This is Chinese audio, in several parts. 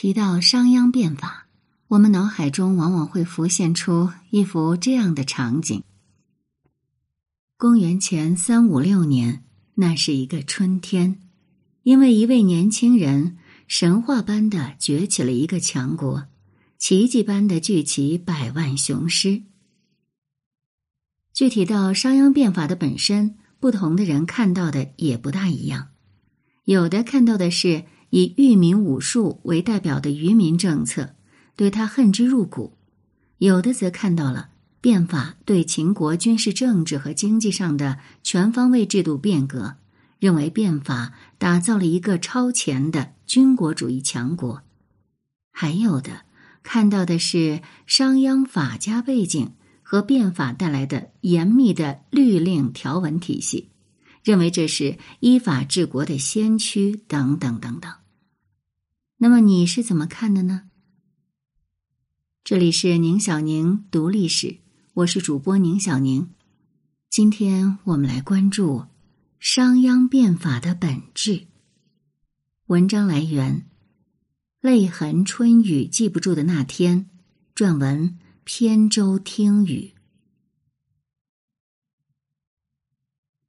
提到商鞅变法，我们脑海中往往会浮现出一幅这样的场景：公元前三五六年，那是一个春天，因为一位年轻人神话般的崛起了一个强国，奇迹般的聚齐百万雄师。具体到商鞅变法的本身，不同的人看到的也不大一样。有的看到的是以育民武术为代表的愚民政策，对他恨之入骨；有的则看到了变法对秦国军事、政治和经济上的全方位制度变革，认为变法打造了一个超前的军国主义强国；还有的看到的是商鞅法家背景。和变法带来的严密的律令条文体系，认为这是依法治国的先驱等等等等。那么你是怎么看的呢？这里是宁小宁读历史，我是主播宁小宁。今天我们来关注商鞅变法的本质。文章来源：泪痕春雨记不住的那天，撰文。扁舟听雨，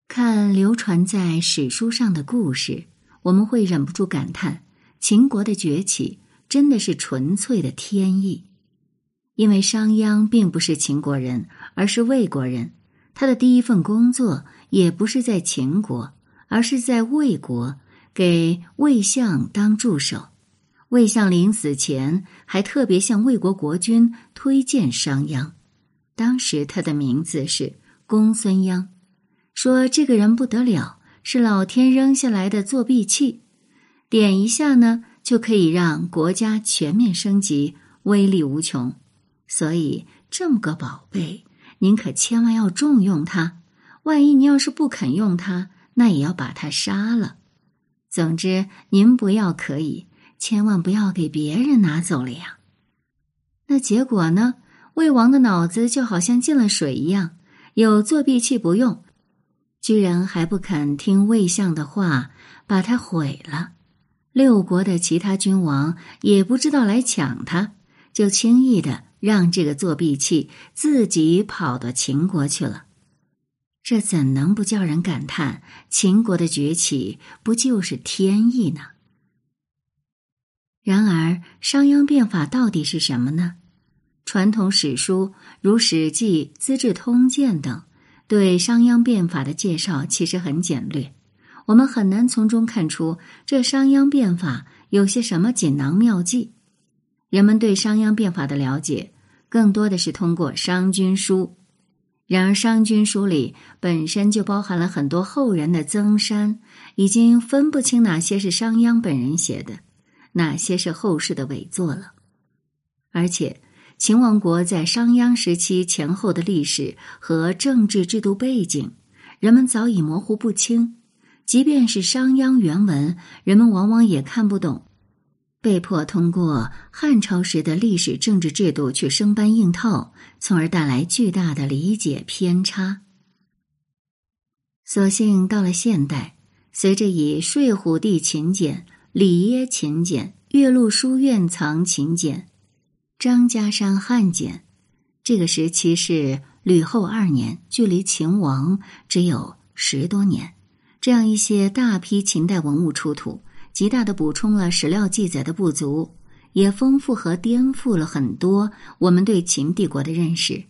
看流传在史书上的故事，我们会忍不住感叹：秦国的崛起真的是纯粹的天意。因为商鞅并不是秦国人，而是魏国人，他的第一份工作也不是在秦国，而是在魏国给魏相当助手。魏相临死前还特别向魏国国君推荐商鞅，当时他的名字是公孙鞅，说这个人不得了，是老天扔下来的作弊器，点一下呢就可以让国家全面升级，威力无穷。所以这么个宝贝，您可千万要重用他。万一您要是不肯用他，那也要把他杀了。总之，您不要可以。千万不要给别人拿走了呀！那结果呢？魏王的脑子就好像进了水一样，有作弊器不用，居然还不肯听魏相的话，把他毁了。六国的其他君王也不知道来抢他，就轻易的让这个作弊器自己跑到秦国去了。这怎能不叫人感叹秦国的崛起不就是天意呢？然而，商鞅变法到底是什么呢？传统史书如《史记》《资治通鉴》等，对商鞅变法的介绍其实很简略，我们很难从中看出这商鞅变法有些什么锦囊妙计。人们对商鞅变法的了解，更多的是通过《商君书》，然而《商君书》里本身就包含了很多后人的增删，已经分不清哪些是商鞅本人写的。哪些是后世的伪作了？而且，秦王国在商鞅时期前后的历史和政治制度背景，人们早已模糊不清。即便是商鞅原文，人们往往也看不懂，被迫通过汉朝时的历史政治制度去生搬硬套，从而带来巨大的理解偏差。所幸到了现代，随着以睡虎地秦简。李耶秦简、岳麓书院藏秦简、张家山汉简，这个时期是吕后二年，距离秦亡只有十多年。这样一些大批秦代文物出土，极大的补充了史料记载的不足，也丰富和颠覆了很多我们对秦帝国的认识。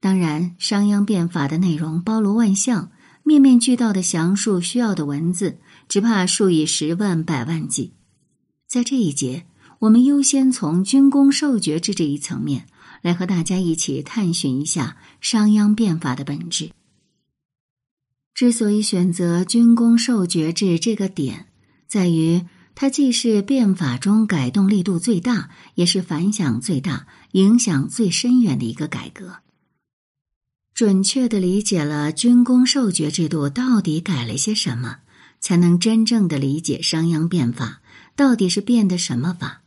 当然，商鞅变法的内容包罗万象，面面俱到的详述需要的文字。只怕数以十万、百万计。在这一节，我们优先从军功授爵制这一层面来和大家一起探寻一下商鞅变法的本质。之所以选择军功授爵制这个点，在于它既是变法中改动力度最大，也是反响最大、影响最深远的一个改革。准确的理解了军功授爵制度到底改了些什么。才能真正的理解商鞅变法到底是变的什么法。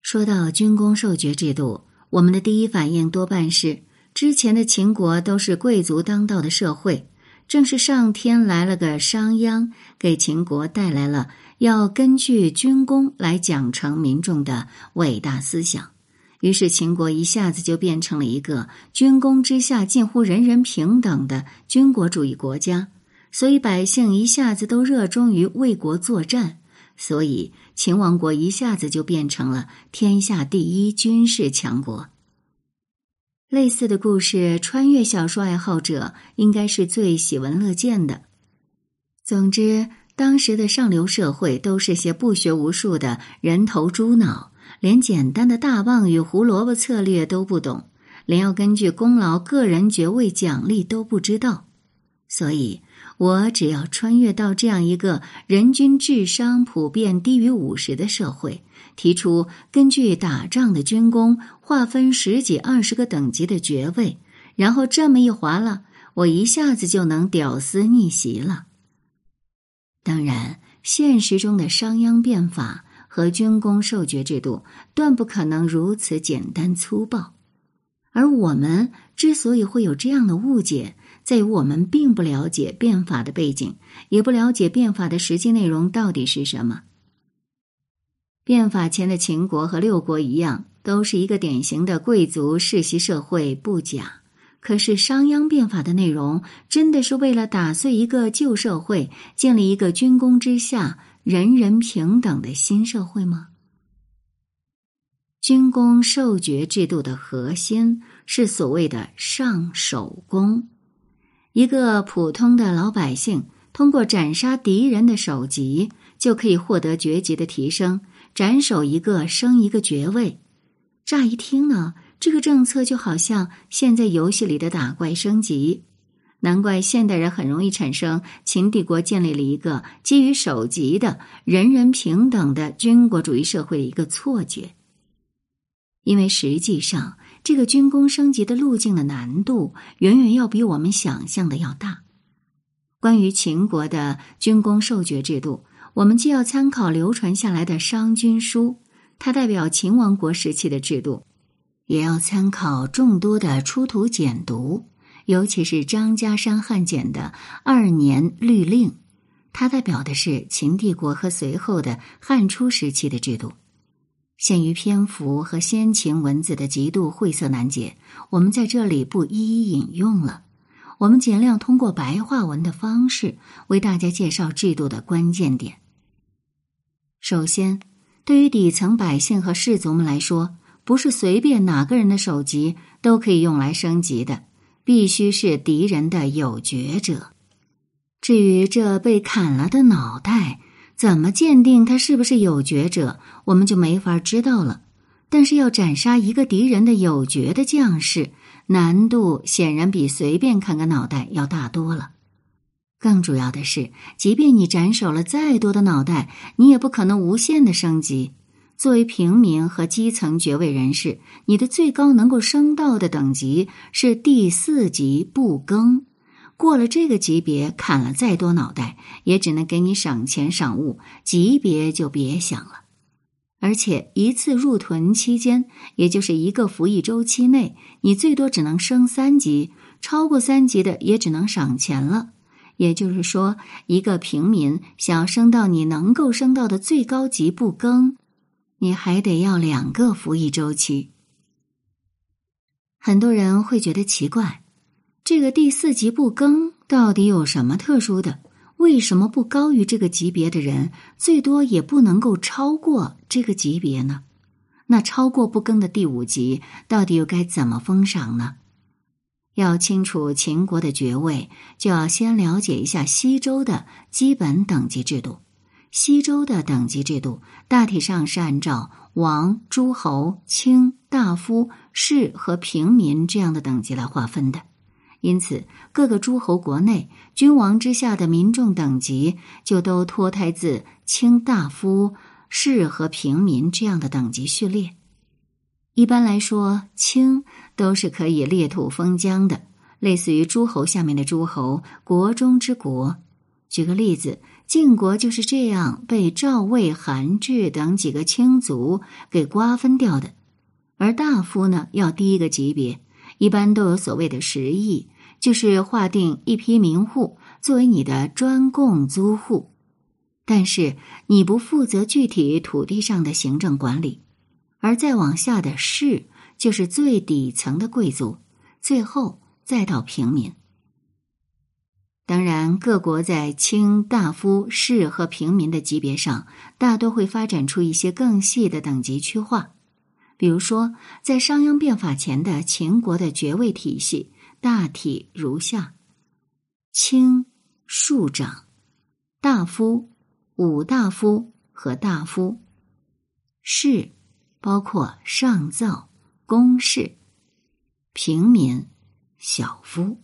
说到军功授爵制度，我们的第一反应多半是之前的秦国都是贵族当道的社会，正是上天来了个商鞅，给秦国带来了要根据军功来奖惩民众的伟大思想。于是，秦国一下子就变成了一个军功之下近乎人人平等的军国主义国家。所以，百姓一下子都热衷于为国作战。所以，秦王国一下子就变成了天下第一军事强国。类似的故事，穿越小说爱好者应该是最喜闻乐见的。总之，当时的上流社会都是些不学无术的人头猪脑，连简单的大棒与胡萝卜策略都不懂，连要根据功劳个人爵位奖励都不知道。所以，我只要穿越到这样一个人均智商普遍低于五十的社会。提出根据打仗的军功划分十几二十个等级的爵位，然后这么一划了，我一下子就能屌丝逆袭了。当然，现实中的商鞅变法和军功授爵制度断不可能如此简单粗暴。而我们之所以会有这样的误解，在于我们并不了解变法的背景，也不了解变法的实际内容到底是什么。变法前的秦国和六国一样，都是一个典型的贵族世袭社会，不假。可是商鞅变法的内容，真的是为了打碎一个旧社会，建立一个军功之下人人平等的新社会吗？军功授爵制度的核心是所谓的上首功，一个普通的老百姓通过斩杀敌人的首级，就可以获得爵级的提升。斩首一个升一个爵位，乍一听呢，这个政策就好像现在游戏里的打怪升级。难怪现代人很容易产生秦帝国建立了一个基于首级的人人平等的军国主义社会的一个错觉。因为实际上，这个军功升级的路径的难度远远要比我们想象的要大。关于秦国的军功授爵制度。我们既要参考流传下来的《商君书》，它代表秦王国时期的制度，也要参考众多的出土简牍，尤其是张家山汉简的《二年律令》，它代表的是秦帝国和随后的汉初时期的制度。限于篇幅和先秦文字的极度晦涩难解，我们在这里不一一引用了。我们尽量通过白话文的方式为大家介绍制度的关键点。首先，对于底层百姓和士族们来说，不是随便哪个人的首级都可以用来升级的，必须是敌人的有爵者。至于这被砍了的脑袋，怎么鉴定他是不是有爵者，我们就没法知道了。但是要斩杀一个敌人的有爵的将士，难度显然比随便砍个脑袋要大多了。更主要的是，即便你斩首了再多的脑袋，你也不可能无限的升级。作为平民和基层爵位人士，你的最高能够升到的等级是第四级不更。过了这个级别，砍了再多脑袋，也只能给你赏钱赏物，级别就别想了。而且一次入屯期间，也就是一个服役周期内，你最多只能升三级，超过三级的也只能赏钱了。也就是说，一个平民想要升到你能够升到的最高级不更，你还得要两个服役周期。很多人会觉得奇怪，这个第四级不更到底有什么特殊的？为什么不高于这个级别的人，最多也不能够超过这个级别呢？那超过不更的第五级，到底又该怎么封赏呢？要清楚秦国的爵位，就要先了解一下西周的基本等级制度。西周的等级制度大体上是按照王、诸侯、卿、大夫、士和平民这样的等级来划分的。因此，各个诸侯国内君王之下的民众等级就都脱胎自卿、大夫、士和平民这样的等级序列。一般来说，卿。都是可以裂土封疆的，类似于诸侯下面的诸侯，国中之国。举个例子，晋国就是这样被赵、魏、韩、智等几个卿族给瓜分掉的。而大夫呢，要低一个级别，一般都有所谓的食邑，就是划定一批民户作为你的专供租户。但是你不负责具体土地上的行政管理，而再往下的士就是最底层的贵族，最后再到平民。当然，各国在卿大夫、士和平民的级别上，大多会发展出一些更细的等级区划。比如说，在商鞅变法前的秦国的爵位体系大体如下：卿、庶长、大夫。五大夫和大夫，士包括上造、公士、平民、小夫。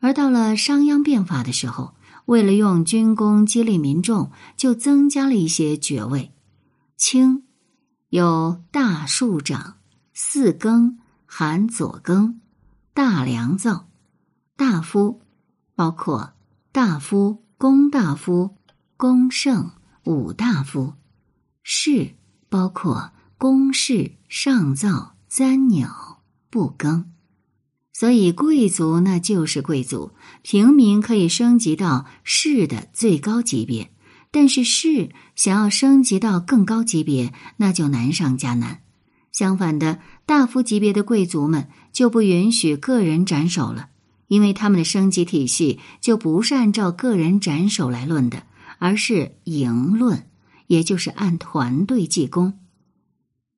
而到了商鞅变法的时候，为了用军功激励民众，就增加了一些爵位。卿有大庶长、四更、含左更、大良造；大夫包括大夫、公大夫。公圣武大夫，士包括公士、上造、簪鸟、不更，所以贵族那就是贵族，平民可以升级到士的最高级别，但是士想要升级到更高级别，那就难上加难。相反的，大夫级别的贵族们就不允许个人斩首了，因为他们的升级体系就不是按照个人斩首来论的。而是营论，也就是按团队计功。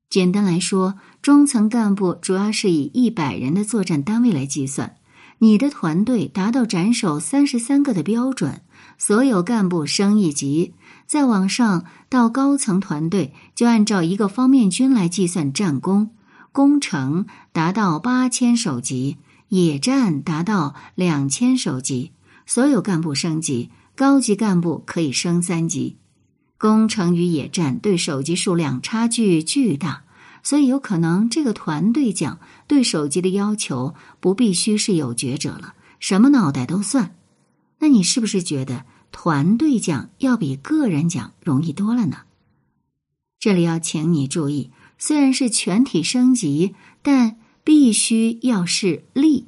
简单来说，中层干部主要是以一百人的作战单位来计算。你的团队达到斩首三十三个的标准，所有干部升一级。再往上到高层团队，就按照一个方面军来计算战功。攻城达到八千首级，野战达到两千首级，所有干部升级。高级干部可以升三级，攻城与野战对手级数量差距巨大，所以有可能这个团队奖对手级的要求不必须是有觉者了，什么脑袋都算。那你是不是觉得团队奖要比个人奖容易多了呢？这里要请你注意，虽然是全体升级，但必须要是吏。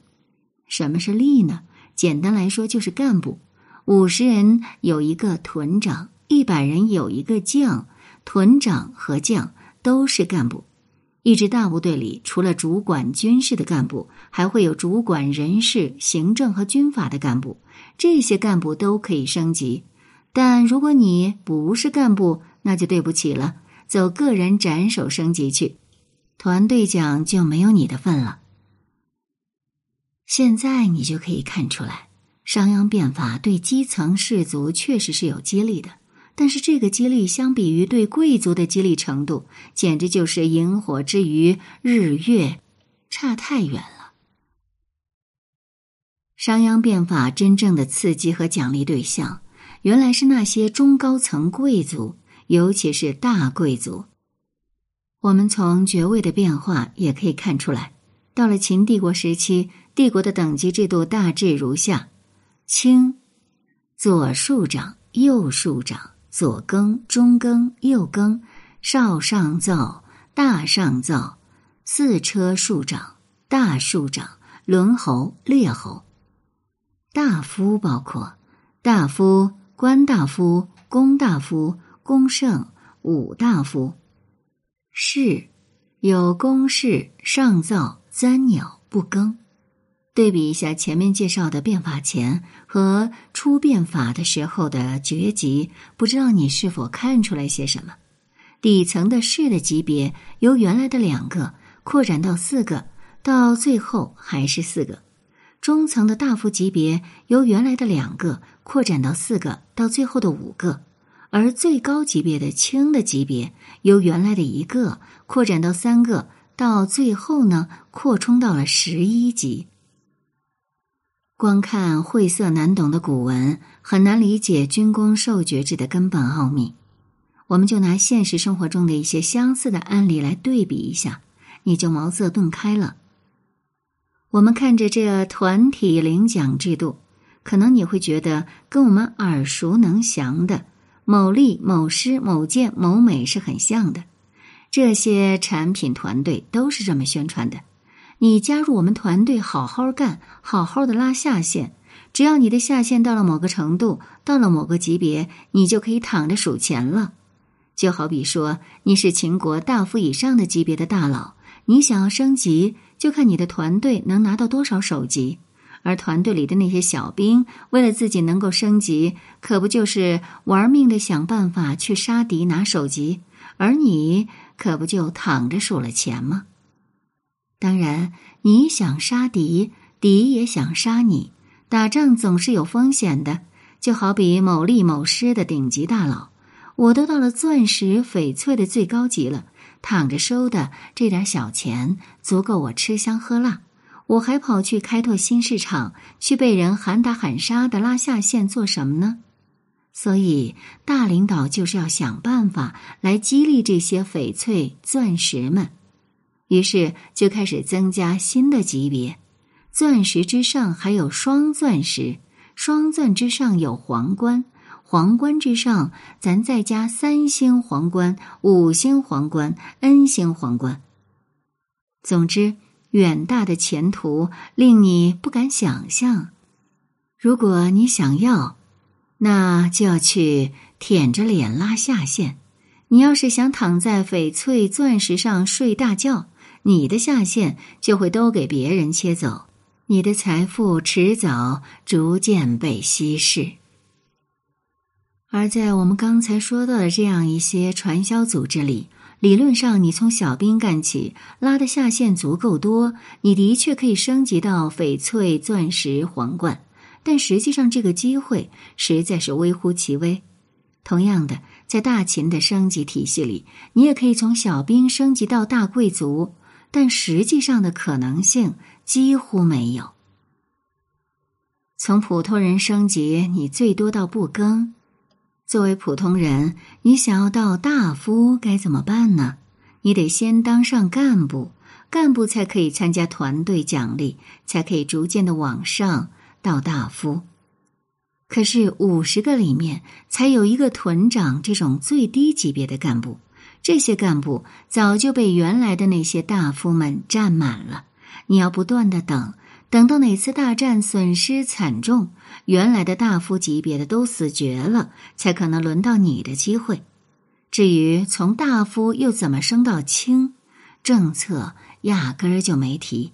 什么是吏呢？简单来说就是干部。五十人有一个屯长，一百人有一个将。屯长和将都是干部。一支大部队里，除了主管军事的干部，还会有主管人事、行政和军法的干部。这些干部都可以升级，但如果你不是干部，那就对不起了，走个人斩首升级去，团队奖就没有你的份了。现在你就可以看出来。商鞅变法对基层士族确实是有激励的，但是这个激励相比于对贵族的激励程度，简直就是萤火之于日月，差太远了。商鞅变法真正的刺激和奖励对象，原来是那些中高层贵族，尤其是大贵族。我们从爵位的变化也可以看出来，到了秦帝国时期，帝国的等级制度大致如下。卿，左庶长、右庶长、左更、中更、右更、少上造、大上造、四车庶长、大庶长、轮侯、列侯。大夫包括大夫、官大夫、公大夫、公圣、武大夫。士有公事、上造、簪鸟、不更。对比一下前面介绍的变法前和初变法的时候的爵级，不知道你是否看出来些什么？底层的士的级别由原来的两个扩展到四个，到最后还是四个；中层的大夫级别由原来的两个扩展到四个，到最后的五个；而最高级别的卿的级别由原来的一个扩展到三个，到最后呢扩充到了十一级。光看晦涩难懂的古文，很难理解军功授爵制的根本奥秘。我们就拿现实生活中的一些相似的案例来对比一下，你就茅塞顿开了。我们看着这团体领奖制度，可能你会觉得跟我们耳熟能详的某力、某师、某健、某美是很像的。这些产品团队都是这么宣传的。你加入我们团队，好好干，好好的拉下线，只要你的下线到了某个程度，到了某个级别，你就可以躺着数钱了。就好比说，你是秦国大夫以上的级别的大佬，你想要升级，就看你的团队能拿到多少首级。而团队里的那些小兵，为了自己能够升级，可不就是玩命的想办法去杀敌拿首级？而你可不就躺着数了钱吗？当然，你想杀敌，敌也想杀你。打仗总是有风险的，就好比某力某师的顶级大佬，我都到了钻石、翡翠的最高级了，躺着收的这点小钱，足够我吃香喝辣。我还跑去开拓新市场，去被人喊打喊杀的拉下线做什么呢？所以，大领导就是要想办法来激励这些翡翠、钻石们。于是就开始增加新的级别，钻石之上还有双钻石，双钻之上有皇冠，皇冠之上咱再加三星皇冠、五星皇冠、N 星皇冠。总之。远大的前途令你不敢想象。如果你想要，那就要去舔着脸拉下线。你要是想躺在翡翠钻石上睡大觉，你的下线就会都给别人切走，你的财富迟早逐渐被稀释。而在我们刚才说到的这样一些传销组织里。理论上，你从小兵干起，拉的下线足够多，你的确可以升级到翡翠、钻石、皇冠。但实际上，这个机会实在是微乎其微。同样的，在大秦的升级体系里，你也可以从小兵升级到大贵族，但实际上的可能性几乎没有。从普通人升级，你最多到不更。作为普通人，你想要到大夫该怎么办呢？你得先当上干部，干部才可以参加团队奖励，才可以逐渐的往上到大夫。可是五十个里面才有一个屯长这种最低级别的干部，这些干部早就被原来的那些大夫们占满了。你要不断的等。等到哪次大战损失惨重，原来的大夫级别的都死绝了，才可能轮到你的机会。至于从大夫又怎么升到卿，政策压根儿就没提。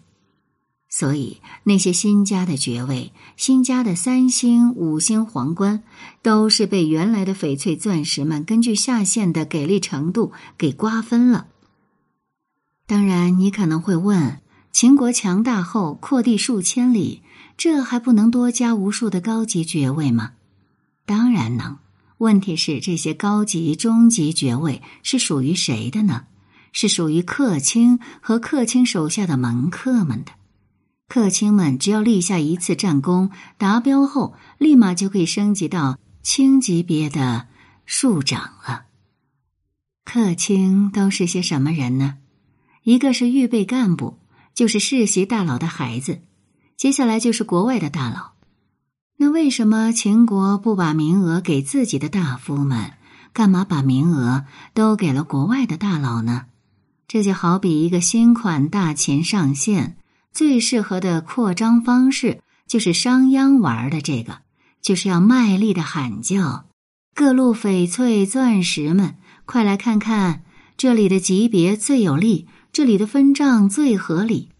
所以那些新加的爵位、新加的三星、五星皇冠，都是被原来的翡翠、钻石们根据下线的给力程度给瓜分了。当然，你可能会问。秦国强大后扩地数千里，这还不能多加无数的高级爵位吗？当然能。问题是这些高级、中级爵位是属于谁的呢？是属于客卿和客卿手下的门客们的。客卿们只要立下一次战功，达标后立马就可以升级到卿级别的庶长了。客卿都是些什么人呢？一个是预备干部。就是世袭大佬的孩子，接下来就是国外的大佬。那为什么秦国不把名额给自己的大夫们，干嘛把名额都给了国外的大佬呢？这就好比一个新款大秦上线，最适合的扩张方式就是商鞅玩的这个，就是要卖力的喊叫：“各路翡翠钻石们，快来看看这里的级别最有利。”这里的分账最合理，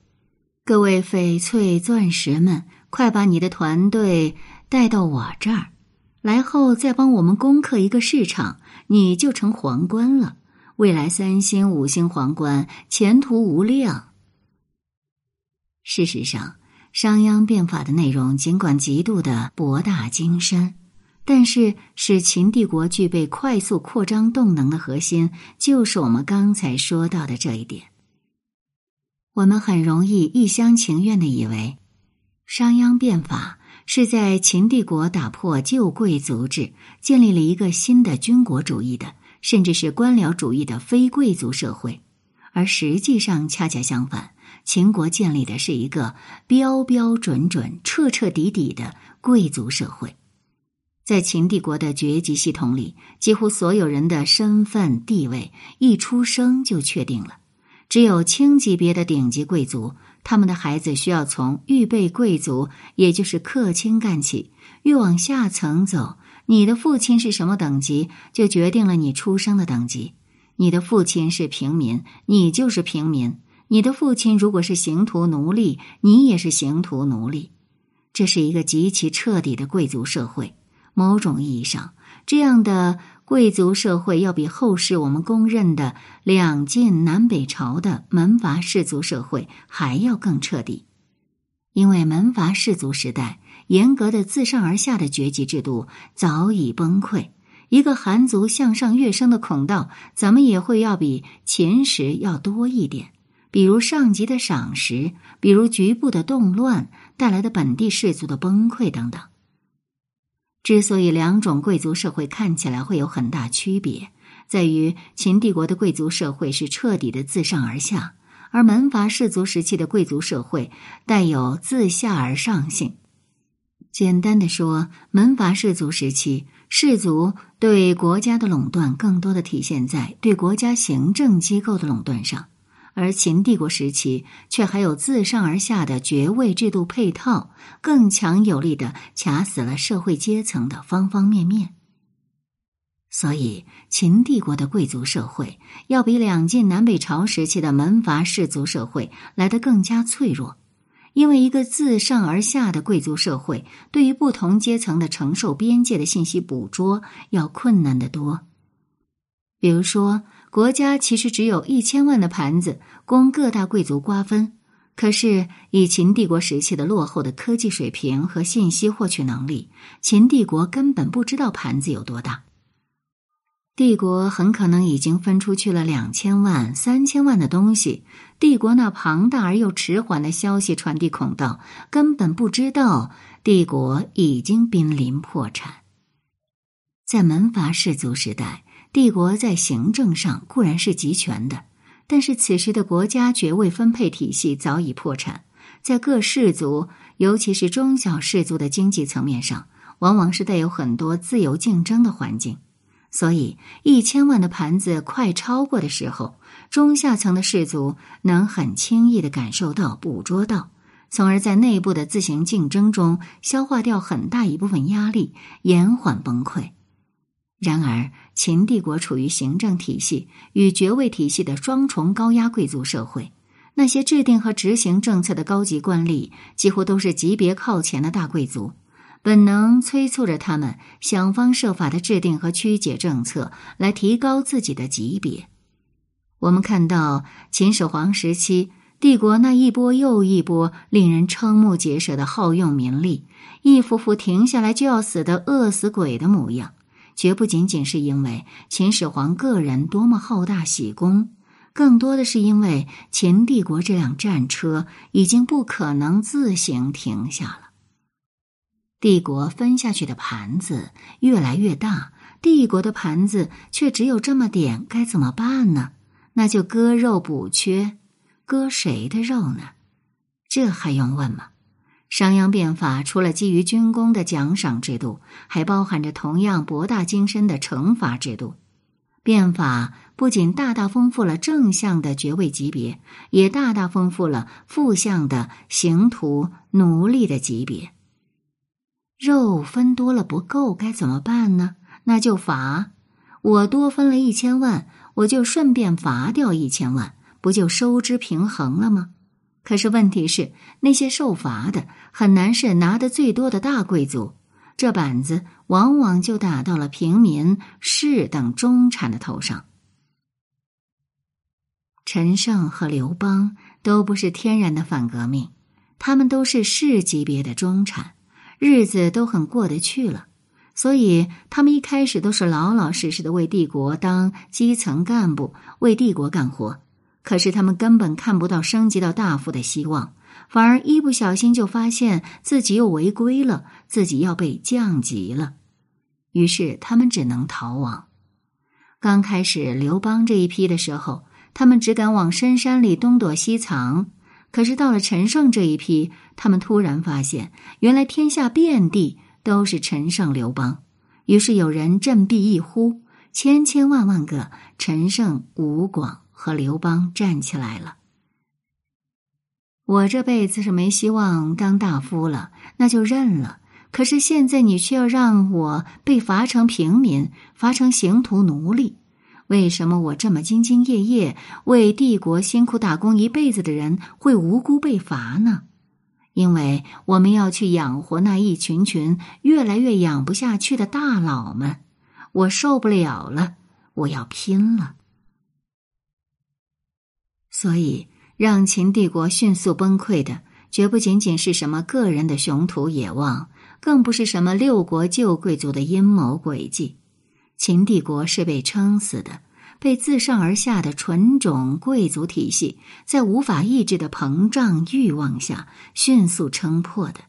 各位翡翠钻石们，快把你的团队带到我这儿来后，再帮我们攻克一个市场，你就成皇冠了。未来三星、五星皇冠，前途无量。事实上，商鞅变法的内容尽管极度的博大精深，但是使秦帝国具备快速扩张动能的核心，就是我们刚才说到的这一点。我们很容易一厢情愿的以为，商鞅变法是在秦帝国打破旧贵族制，建立了一个新的军国主义的，甚至是官僚主义的非贵族社会，而实际上恰恰相反，秦国建立的是一个标标准准、彻彻底底的贵族社会。在秦帝国的爵级系统里，几乎所有人的身份地位一出生就确定了。只有轻级别的顶级贵族，他们的孩子需要从预备贵族，也就是客卿干起，越往下层走，你的父亲是什么等级，就决定了你出生的等级。你的父亲是平民，你就是平民；你的父亲如果是刑徒奴隶，你也是刑徒奴隶。这是一个极其彻底的贵族社会。某种意义上，这样的贵族社会要比后世我们公认的两晋南北朝的门阀士族社会还要更彻底。因为门阀士族时代严格的自上而下的爵级制度早已崩溃，一个寒族向上跃升的孔道，怎么也会要比秦时要多一点。比如上级的赏识，比如局部的动乱带来的本地士族的崩溃等等。之所以两种贵族社会看起来会有很大区别，在于秦帝国的贵族社会是彻底的自上而下，而门阀士族时期的贵族社会带有自下而上性。简单的说，门阀士族时期，士族对国家的垄断更多的体现在对国家行政机构的垄断上。而秦帝国时期却还有自上而下的爵位制度配套，更强有力的卡死了社会阶层的方方面面。所以，秦帝国的贵族社会要比两晋南北朝时期的门阀士族社会来得更加脆弱，因为一个自上而下的贵族社会对于不同阶层的承受边界的信息捕捉要困难得多。比如说。国家其实只有一千万的盘子供各大贵族瓜分，可是以秦帝国时期的落后的科技水平和信息获取能力，秦帝国根本不知道盘子有多大。帝国很可能已经分出去了两千万、三千万的东西，帝国那庞大而又迟缓的消息传递孔道根本不知道帝国已经濒临破产。在门阀士族时代。帝国在行政上固然是集权的，但是此时的国家爵位分配体系早已破产，在各氏族，尤其是中小氏族的经济层面上，往往是带有很多自由竞争的环境。所以，一千万的盘子快超过的时候，中下层的氏族能很轻易的感受到、捕捉到，从而在内部的自行竞争中消化掉很大一部分压力，延缓崩溃。然而，秦帝国处于行政体系与爵位体系的双重高压贵族社会，那些制定和执行政策的高级官吏几乎都是级别靠前的大贵族，本能催促着他们想方设法的制定和曲解政策，来提高自己的级别。我们看到秦始皇时期帝国那一波又一波令人瞠目结舌的好用民力，一幅幅停下来就要死的饿死鬼的模样。绝不仅仅是因为秦始皇个人多么好大喜功，更多的是因为秦帝国这辆战车已经不可能自行停下了。帝国分下去的盘子越来越大，帝国的盘子却只有这么点，该怎么办呢？那就割肉补缺，割谁的肉呢？这还用问吗？商鞅变法除了基于军功的奖赏制度，还包含着同样博大精深的惩罚制度。变法不仅大大丰富了正向的爵位级别，也大大丰富了负向的刑徒、奴隶的级别。肉分多了不够，该怎么办呢？那就罚。我多分了一千万，我就顺便罚掉一千万，不就收支平衡了吗？可是问题是，那些受罚的很难是拿得最多的大贵族，这板子往往就打到了平民、士等中产的头上。陈胜和刘邦都不是天然的反革命，他们都是士级别的中产，日子都很过得去了，所以他们一开始都是老老实实的为帝国当基层干部，为帝国干活。可是他们根本看不到升级到大夫的希望，反而一不小心就发现自己又违规了，自己要被降级了。于是他们只能逃亡。刚开始刘邦这一批的时候，他们只敢往深山里东躲西藏。可是到了陈胜这一批，他们突然发现，原来天下遍地都是陈胜、刘邦。于是有人振臂一呼，千千万万个陈胜、吴广。和刘邦站起来了。我这辈子是没希望当大夫了，那就认了。可是现在你却要让我被罚成平民，罚成刑徒奴隶。为什么我这么兢兢业业为帝国辛苦打工一辈子的人会无辜被罚呢？因为我们要去养活那一群群越来越养不下去的大佬们，我受不了了，我要拼了。所以，让秦帝国迅速崩溃的，绝不仅仅是什么个人的雄图野望，更不是什么六国旧贵族的阴谋诡计。秦帝国是被撑死的，被自上而下的纯种贵族体系在无法抑制的膨胀欲望下迅速撑破的。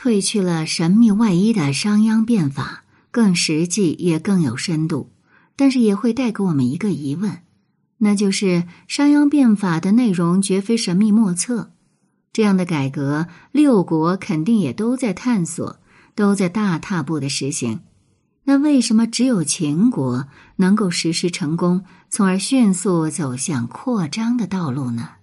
褪去了神秘外衣的商鞅变法更实际也更有深度，但是也会带给我们一个疑问，那就是商鞅变法的内容绝非神秘莫测，这样的改革六国肯定也都在探索。都在大踏步的实行，那为什么只有秦国能够实施成功，从而迅速走向扩张的道路呢？